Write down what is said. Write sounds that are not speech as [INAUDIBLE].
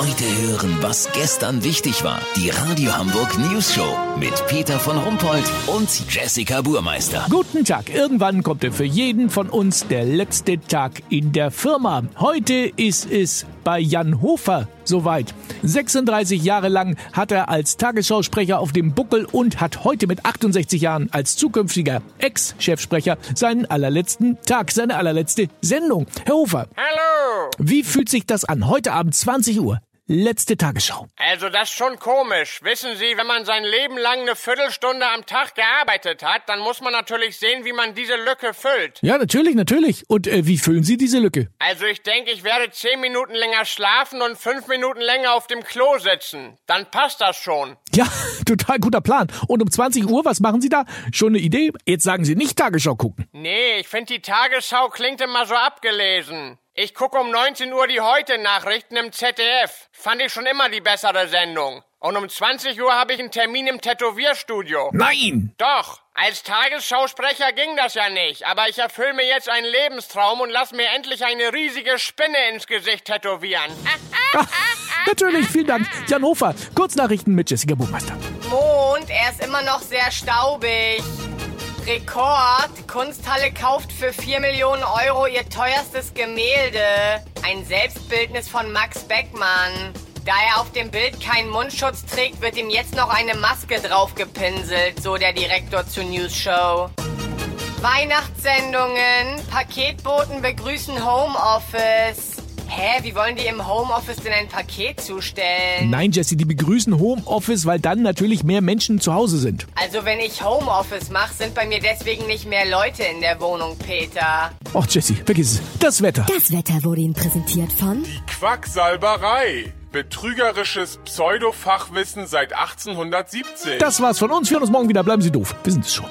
Heute hören, was gestern wichtig war. Die Radio Hamburg News Show mit Peter von Rumpold und Jessica Burmeister. Guten Tag. Irgendwann kommt für jeden von uns der letzte Tag in der Firma. Heute ist es bei Jan Hofer soweit. 36 Jahre lang hat er als Tagesschausprecher auf dem Buckel und hat heute mit 68 Jahren als zukünftiger Ex-Chefsprecher seinen allerletzten Tag, seine allerletzte Sendung. Herr Hofer. Hallo! Wie fühlt sich das an? Heute Abend 20 Uhr. Letzte Tagesschau. Also das ist schon komisch. Wissen Sie, wenn man sein Leben lang eine Viertelstunde am Tag gearbeitet hat, dann muss man natürlich sehen, wie man diese Lücke füllt. Ja, natürlich, natürlich. Und äh, wie füllen Sie diese Lücke? Also ich denke, ich werde zehn Minuten länger schlafen und fünf Minuten länger auf dem Klo sitzen. Dann passt das schon. Ja, [LAUGHS] total guter Plan. Und um 20 Uhr, was machen Sie da? Schon eine Idee? Jetzt sagen Sie nicht Tagesschau gucken. Nee, ich finde die Tagesschau klingt immer so abgelesen. Ich gucke um 19 Uhr die Heute-Nachrichten im ZDF. Fand ich schon immer die bessere Sendung. Und um 20 Uhr habe ich einen Termin im Tätowierstudio. Nein! Doch, als Tagesschausprecher ging das ja nicht, aber ich erfülle mir jetzt einen Lebenstraum und lass mir endlich eine riesige Spinne ins Gesicht tätowieren. [LAUGHS] Ach, natürlich, vielen Dank. Jan Hofer, Kurznachrichten mit Jessica Buchmeister. Mond, er ist immer noch sehr staubig. Rekord, Kunsthalle kauft für 4 Millionen Euro ihr teuerstes Gemälde. Ein Selbstbildnis von Max Beckmann. Da er auf dem Bild keinen Mundschutz trägt, wird ihm jetzt noch eine Maske draufgepinselt, so der Direktor zur News Show. Weihnachtssendungen, Paketboten begrüßen Homeoffice. Hä, wie wollen die im Homeoffice denn ein Paket zustellen? Nein, Jesse, die begrüßen Homeoffice, weil dann natürlich mehr Menschen zu Hause sind. Also wenn ich Homeoffice mache, sind bei mir deswegen nicht mehr Leute in der Wohnung, Peter. Och, Jesse, vergiss es. Das Wetter. Das Wetter wurde Ihnen präsentiert von Quacksalberei. Betrügerisches Pseudofachwissen seit 1870. Das war's von uns. Wir hören uns morgen wieder. Bleiben Sie doof. Wir sind es schon.